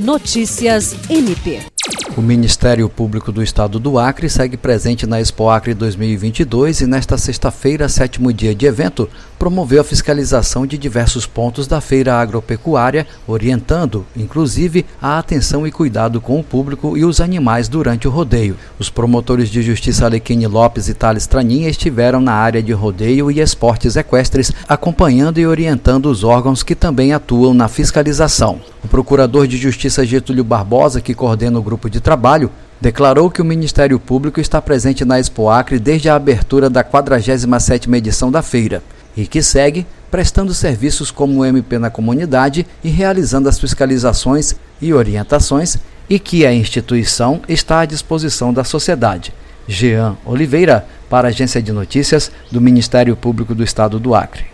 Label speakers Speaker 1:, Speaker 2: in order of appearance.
Speaker 1: Notícias MP.
Speaker 2: O Ministério Público do Estado do Acre segue presente na Expo Acre 2022 e nesta sexta-feira, sétimo dia de evento, promoveu a fiscalização de diversos pontos da feira agropecuária, orientando, inclusive, a atenção e cuidado com o público e os animais durante o rodeio. Os promotores de justiça Alequine Lopes e Thales Traninha estiveram na área de rodeio e esportes equestres, acompanhando e orientando os órgãos que também atuam na fiscalização. O procurador de Justiça Getúlio Barbosa, que coordena o grupo de trabalho, declarou que o Ministério Público está presente na Expo Acre desde a abertura da 47ª edição da feira e que segue prestando serviços como MP na comunidade e realizando as fiscalizações e orientações e que a instituição está à disposição da sociedade. Jean Oliveira, para a Agência de Notícias do Ministério Público do Estado do Acre.